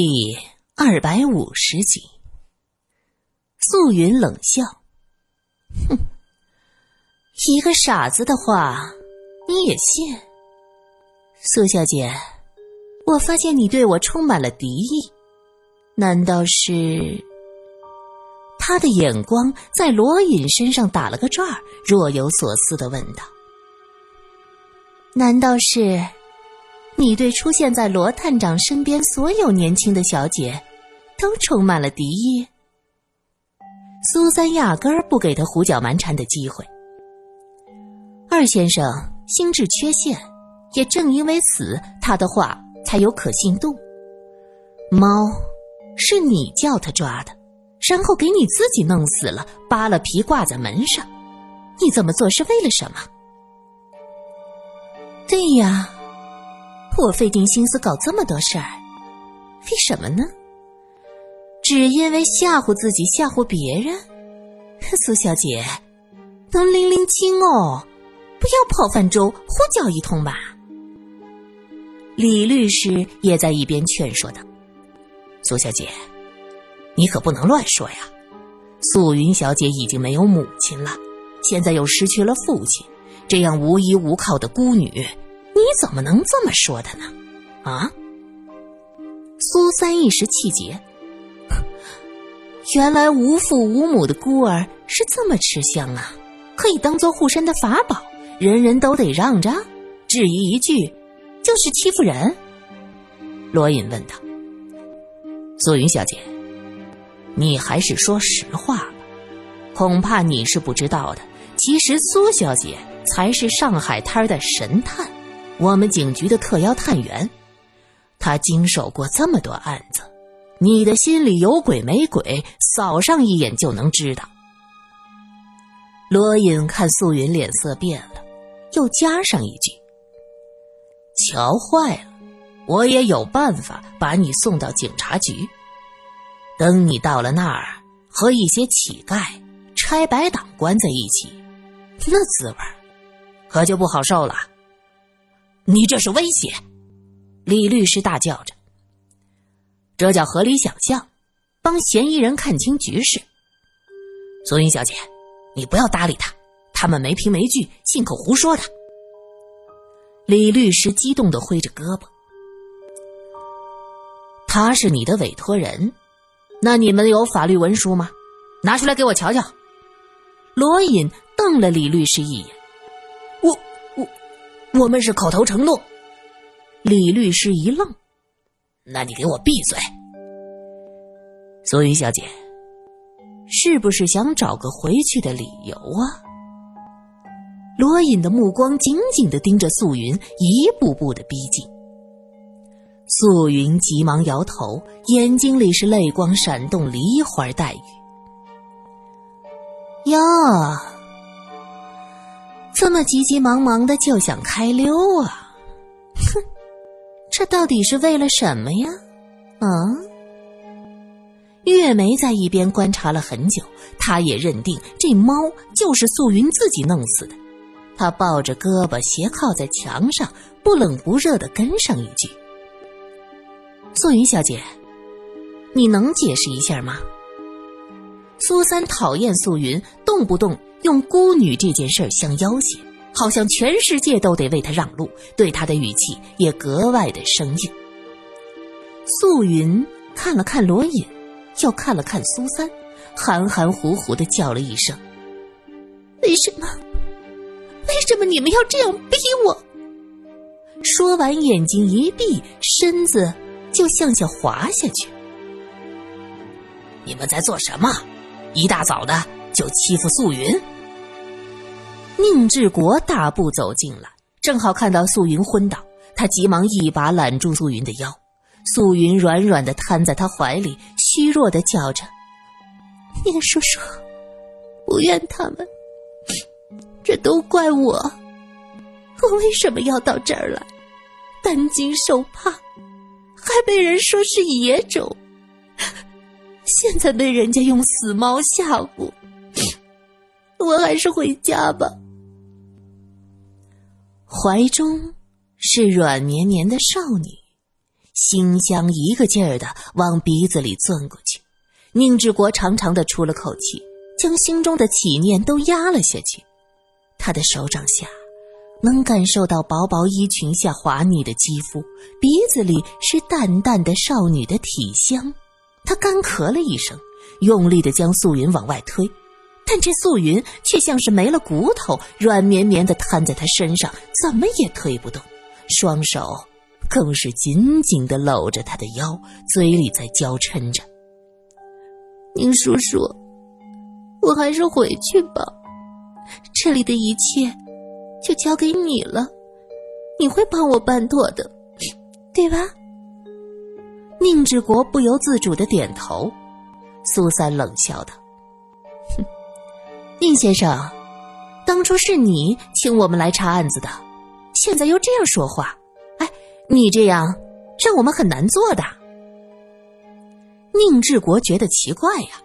第二百五十集，素云冷笑：“哼，一个傻子的话你也信？苏小姐，我发现你对我充满了敌意，难道是？”他的眼光在罗隐身上打了个转儿，若有所思的问道：“难道是？”你对出现在罗探长身边所有年轻的小姐，都充满了敌意。苏三压根儿不给他胡搅蛮缠的机会。二先生心智缺陷，也正因为此，他的话才有可信度。猫，是你叫他抓的，然后给你自己弄死了，扒了皮挂在门上，你这么做是为了什么？对呀。我费尽心思搞这么多事儿，为什么呢？只因为吓唬自己，吓唬别人。苏小姐，能拎拎清哦，不要泡饭粥，胡搅一通吧。李律师也在一边劝说道：“苏小姐，你可不能乱说呀。素云小姐已经没有母亲了，现在又失去了父亲，这样无依无靠的孤女。”你怎么能这么说的呢？啊！苏三一时气结，原来无父无母的孤儿是这么吃香啊，可以当做护身的法宝，人人都得让着，质疑一句就是欺负人。罗隐问道：“素云小姐，你还是说实话吧，恐怕你是不知道的，其实苏小姐才是上海滩的神探。”我们警局的特邀探员，他经手过这么多案子，你的心里有鬼没鬼，扫上一眼就能知道。罗隐看素云脸色变了，又加上一句：“瞧坏了，我也有办法把你送到警察局。等你到了那儿，和一些乞丐、拆白党关在一起，那滋味可就不好受了。”你这是威胁！李律师大叫着：“这叫合理想象，帮嫌疑人看清局势。”苏云小姐，你不要搭理他，他们没凭没据，信口胡说的。李律师激动的挥着胳膊：“他是你的委托人，那你们有法律文书吗？拿出来给我瞧瞧。”罗隐瞪了李律师一眼。我们是口头承诺。李律师一愣：“那你给我闭嘴！”苏云小姐，是不是想找个回去的理由啊？罗隐的目光紧紧的盯着素云，一步步的逼近。素云急忙摇头，眼睛里是泪光闪动，梨花带雨。呀。这么急急忙忙的就想开溜啊？哼，这到底是为了什么呀？啊？月梅在一边观察了很久，她也认定这猫就是素云自己弄死的。她抱着胳膊斜靠在墙上，不冷不热的跟上一句：“素云小姐，你能解释一下吗？”苏三讨厌素云，动不动。用孤女这件事相要挟，好像全世界都得为他让路，对他的语气也格外的生硬。素云看了看罗隐，又看了看苏三，含含糊糊的叫了一声：“为什么？为什么你们要这样逼我？”说完，眼睛一闭，身子就向下滑下去。你们在做什么？一大早的。就欺负素云。宁志国大步走进来，正好看到素云昏倒，他急忙一把揽住素云的腰，素云软软的瘫在他怀里，虚弱的叫着：“宁叔叔，不怨他们，这都怪我，我为什么要到这儿来，担惊受怕，还被人说是野种，现在被人家用死猫吓唬。”我还是回家吧。怀中是软绵绵的少女，馨香一个劲儿的往鼻子里钻过去。宁志国长长的出了口气，将心中的起念都压了下去。他的手掌下，能感受到薄薄衣裙下滑腻的肌肤，鼻子里是淡淡的少女的体香。他干咳了一声，用力的将素云往外推。但这素云却像是没了骨头，软绵绵的瘫在他身上，怎么也推不动。双手更是紧紧的搂着他的腰，嘴里在娇嗔着：“宁叔叔，我还是回去吧，这里的一切就交给你了，你会帮我办妥的，对吧？”宁志国不由自主的点头。苏三冷笑道。哼宁先生，当初是你请我们来查案子的，现在又这样说话，哎，你这样让我们很难做的。宁志国觉得奇怪呀，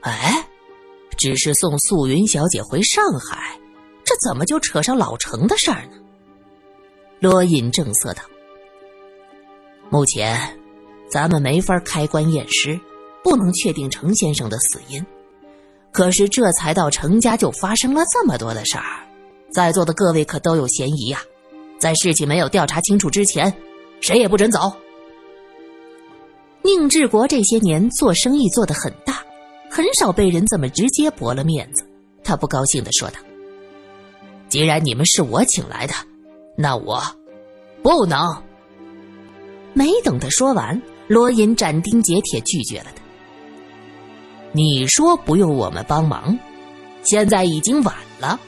哎，只是送素云小姐回上海，这怎么就扯上老程的事儿呢？罗隐正色道：“目前咱们没法开棺验尸，不能确定程先生的死因。”可是这才到程家就发生了这么多的事儿，在座的各位可都有嫌疑呀！在事情没有调查清楚之前，谁也不准走。宁志国这些年做生意做得很大，很少被人这么直接驳了面子。他不高兴的说道：“既然你们是我请来的，那我不能。”没等他说完，罗隐斩钉截铁拒绝了他。你说不用我们帮忙，现在已经晚了。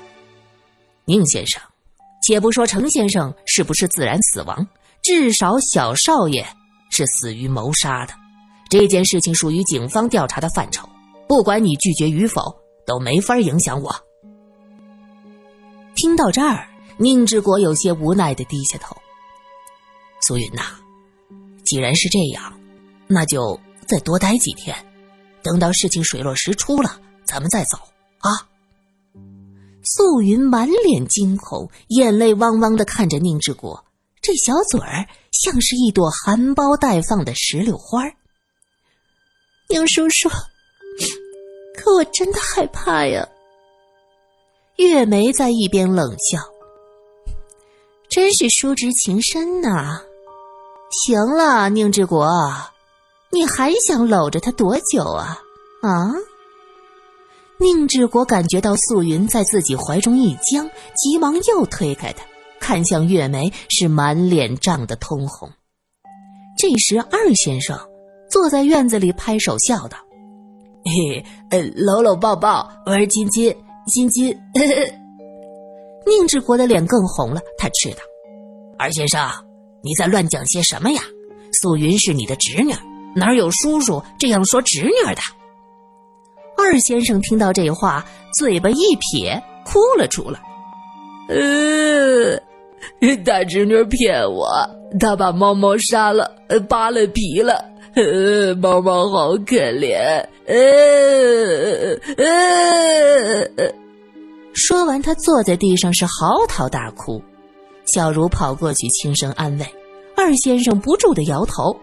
宁先生，且不说程先生是不是自然死亡，至少小少爷是死于谋杀的。这件事情属于警方调查的范畴，不管你拒绝与否，都没法影响我。听到这儿，宁志国有些无奈的低下头。苏云呐，既然是这样，那就再多待几天。等到事情水落石出了，咱们再走啊！素云满脸惊恐，眼泪汪汪的看着宁志国，这小嘴儿像是一朵含苞待放的石榴花。宁叔叔，可我真的害怕呀！月梅在一边冷笑：“ 真是叔侄情深呐！”行了，宁志国。你还想搂着他多久啊？啊！宁志国感觉到素云在自己怀中一僵，急忙又推开她，看向月梅，是满脸涨得通红。这时，二先生坐在院子里拍手笑道：“嘿，呃，搂搂抱抱，玩亲亲，亲亲。” 宁志国的脸更红了，他斥道：“二先生，你在乱讲些什么呀？素云是你的侄女。”哪有叔叔这样说侄女的？二先生听到这话，嘴巴一撇，哭了出来。呃，大侄女骗我，她把猫猫杀了，扒了皮了。呃，猫猫好可怜。呃呃，说完，他坐在地上是嚎啕大哭。小茹跑过去轻声安慰，二先生不住的摇头。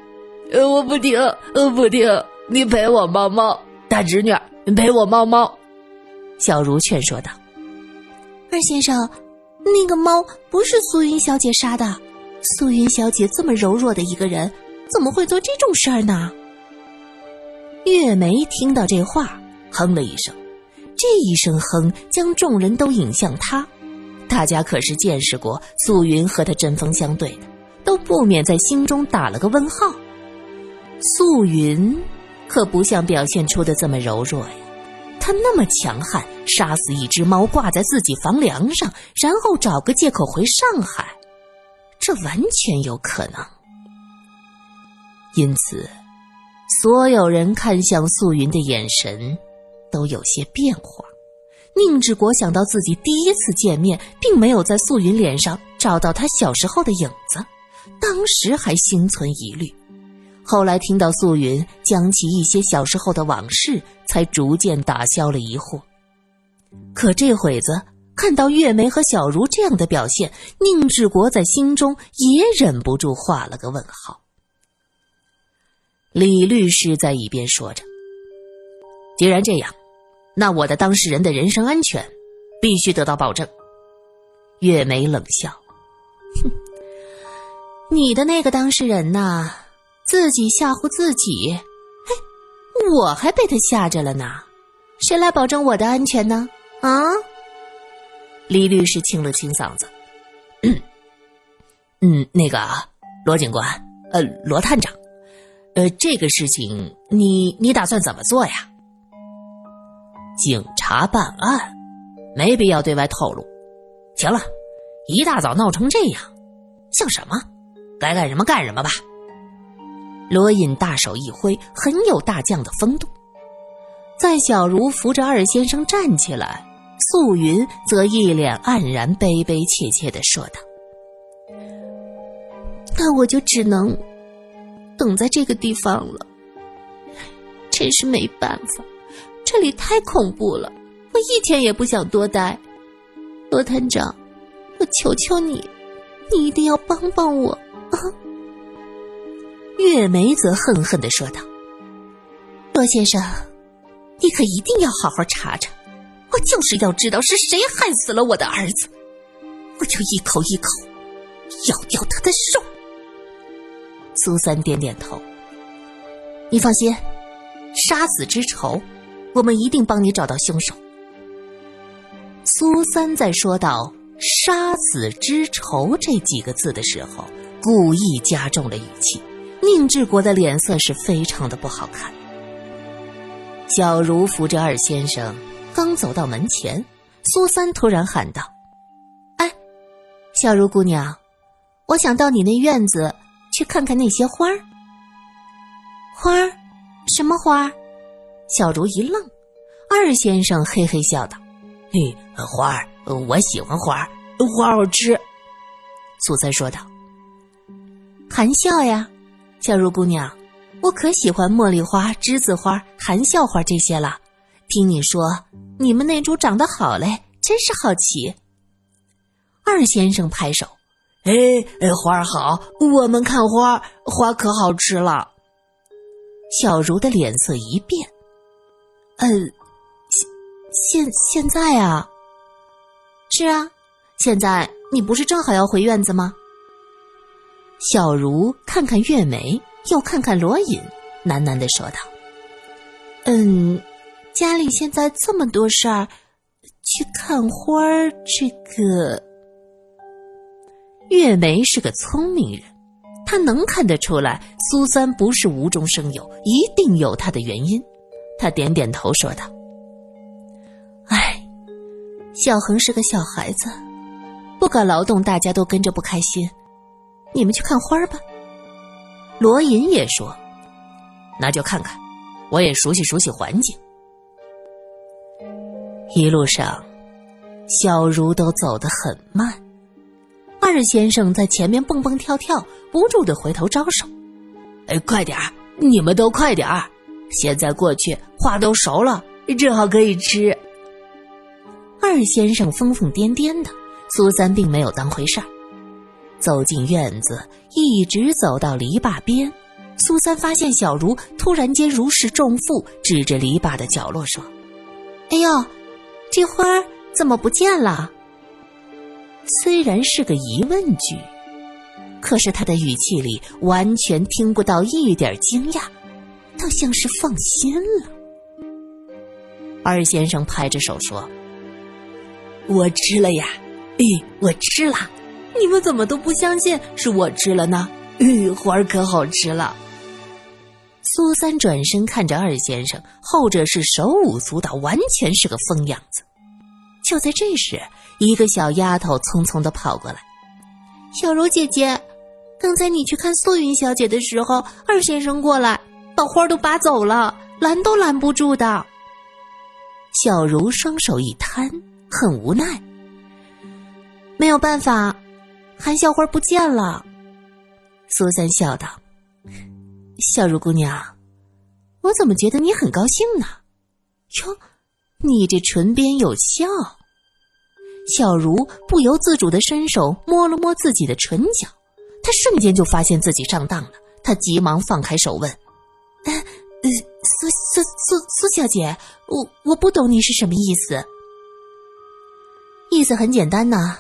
呃，我不听，呃，不听，你陪我猫猫，大侄女，你陪我猫猫。小茹劝说道：“二先生，那个猫不是素云小姐杀的，素云小姐这么柔弱的一个人，怎么会做这种事儿呢？”月梅听到这话，哼了一声，这一声哼将众人都引向她。大家可是见识过素云和他针锋相对的，都不免在心中打了个问号。素云可不像表现出的这么柔弱呀，她那么强悍，杀死一只猫挂在自己房梁上，然后找个借口回上海，这完全有可能。因此，所有人看向素云的眼神都有些变化。宁志国想到自己第一次见面，并没有在素云脸上找到他小时候的影子，当时还心存疑虑。后来听到素云讲起一些小时候的往事，才逐渐打消了疑惑。可这会子看到月梅和小茹这样的表现，宁志国在心中也忍不住画了个问号。李律师在一边说着：“既然这样，那我的当事人的人身安全必须得到保证。”月梅冷笑：“哼，你的那个当事人呐，自己吓唬自己，嘿，我还被他吓着了呢。谁来保证我的安全呢？啊？”李律师清了清嗓子：“嗯，嗯那个啊罗警官，呃，罗探长。”呃，这个事情你你打算怎么做呀？警察办案，没必要对外透露。行了，一大早闹成这样，像什么？该干什么干什么吧。罗隐大手一挥，很有大将的风度。在小茹扶着二先生站起来，素云则一脸黯然，悲悲切切的说道：“那我就只能……”等在这个地方了，真是没办法，这里太恐怖了，我一天也不想多待。罗探长，我求求你，你一定要帮帮我啊！月梅则恨恨的说道：“罗先生，你可一定要好好查查，我就是要知道是谁害死了我的儿子，我就一口一口咬掉他的肉。”苏三点点头。你放心，杀子之仇，我们一定帮你找到凶手。苏三在说到“杀子之仇”这几个字的时候，故意加重了语气。宁志国的脸色是非常的不好看。小茹扶着二先生，刚走到门前，苏三突然喊道：“哎，小茹姑娘，我想到你那院子。”去看看那些花儿，花儿，什么花儿？小茹一愣，二先生嘿嘿笑道：“嘿，花儿，我喜欢花儿，花好吃。”苏三说道：“含笑呀，小茹姑娘，我可喜欢茉莉花、栀子花、含笑花这些了。听你说你们那株长得好嘞，真是好奇。”二先生拍手。哎哎，花儿好，我们看花，花可好吃了。小茹的脸色一变，呃，现现现在啊，是啊，现在你不是正好要回院子吗？小茹看看月梅，又看看罗隐，喃喃的说道：“嗯，家里现在这么多事儿，去看花儿，这个。”月梅是个聪明人，她能看得出来苏三不是无中生有，一定有他的原因。他点点头说道：“哎，小恒是个小孩子，不敢劳动，大家都跟着不开心。你们去看花吧。”罗隐也说：“那就看看，我也熟悉熟悉环境。”一路上，小茹都走得很慢。二先生在前面蹦蹦跳跳，不住的回头招手：“哎，快点儿，你们都快点儿！现在过去，花都熟了，正好可以吃。”二先生疯疯癫癫的，苏三并没有当回事儿。走进院子，一直走到篱笆边，苏三发现小茹突然间如释重负，指着篱笆的角落说：“哎呦，这花怎么不见了？”虽然是个疑问句，可是他的语气里完全听不到一点惊讶，倒像是放心了。二先生拍着手说：“我吃了呀，哎，我吃了！你们怎么都不相信是我吃了呢？咦，花可好吃了。”苏三转身看着二先生，后者是手舞足蹈，完全是个疯样子。就在这时，一个小丫头匆匆的跑过来：“小柔姐姐，刚才你去看素云小姐的时候，二先生过来，把花都拔走了，拦都拦不住的。”小茹双手一摊，很无奈：“没有办法，含笑花不见了。”苏三笑道：“小茹姑娘，我怎么觉得你很高兴呢？哟，你这唇边有笑。”小茹不由自主的伸手摸了摸自己的唇角，她瞬间就发现自己上当了。她急忙放开手问：“呃，苏苏苏苏小姐，我我不懂你是什么意思。意思很简单呐，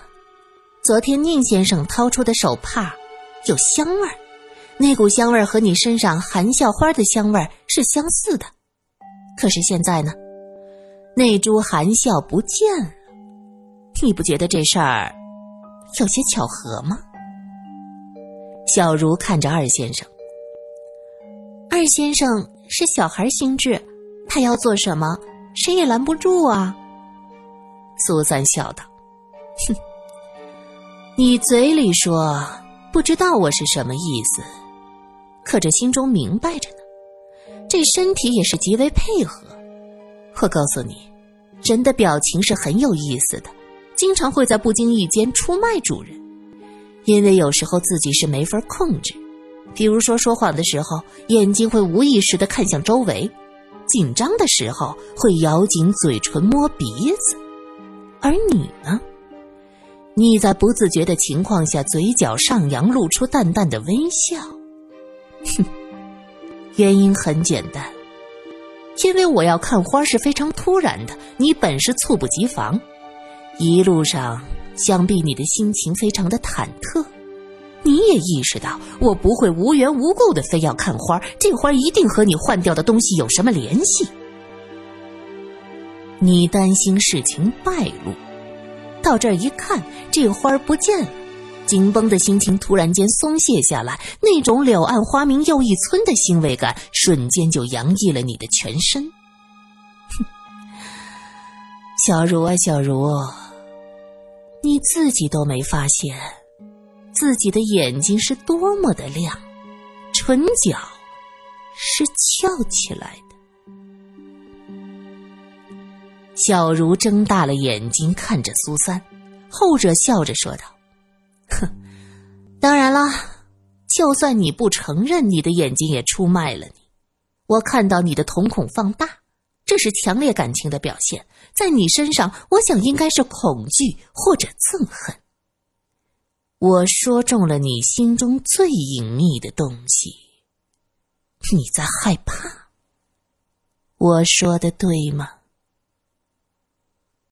昨天宁先生掏出的手帕有香味儿，那股香味儿和你身上含笑花的香味儿是相似的。可是现在呢，那株含笑不见了，你不觉得这事儿有些巧合吗？小茹看着二先生，先生是小孩心智，他要做什么，谁也拦不住啊。苏三笑道：“哼，你嘴里说不知道我是什么意思，可这心中明白着呢。这身体也是极为配合。我告诉你，人的表情是很有意思的，经常会在不经意间出卖主人。因为有时候自己是没法控制，比如说说谎的时候，眼睛会无意识的看向周围；紧张的时候会咬紧嘴唇摸鼻子。”而你呢？你在不自觉的情况下，嘴角上扬，露出淡淡的微笑。哼，原因很简单，因为我要看花是非常突然的，你本是猝不及防。一路上，想必你的心情非常的忐忑。你也意识到，我不会无缘无故的非要看花，这花一定和你换掉的东西有什么联系。你担心事情败露，到这儿一看，这花不见了，紧绷的心情突然间松懈下来，那种柳暗花明又一村的欣慰感瞬间就洋溢了你的全身。哼，小茹啊，小茹，你自己都没发现，自己的眼睛是多么的亮，唇角是翘起来的。小茹睁大了眼睛看着苏三，后者笑着说道：“哼，当然了，就算你不承认，你的眼睛也出卖了你。我看到你的瞳孔放大，这是强烈感情的表现。在你身上，我想应该是恐惧或者憎恨。我说中了你心中最隐秘的东西，你在害怕。我说的对吗？”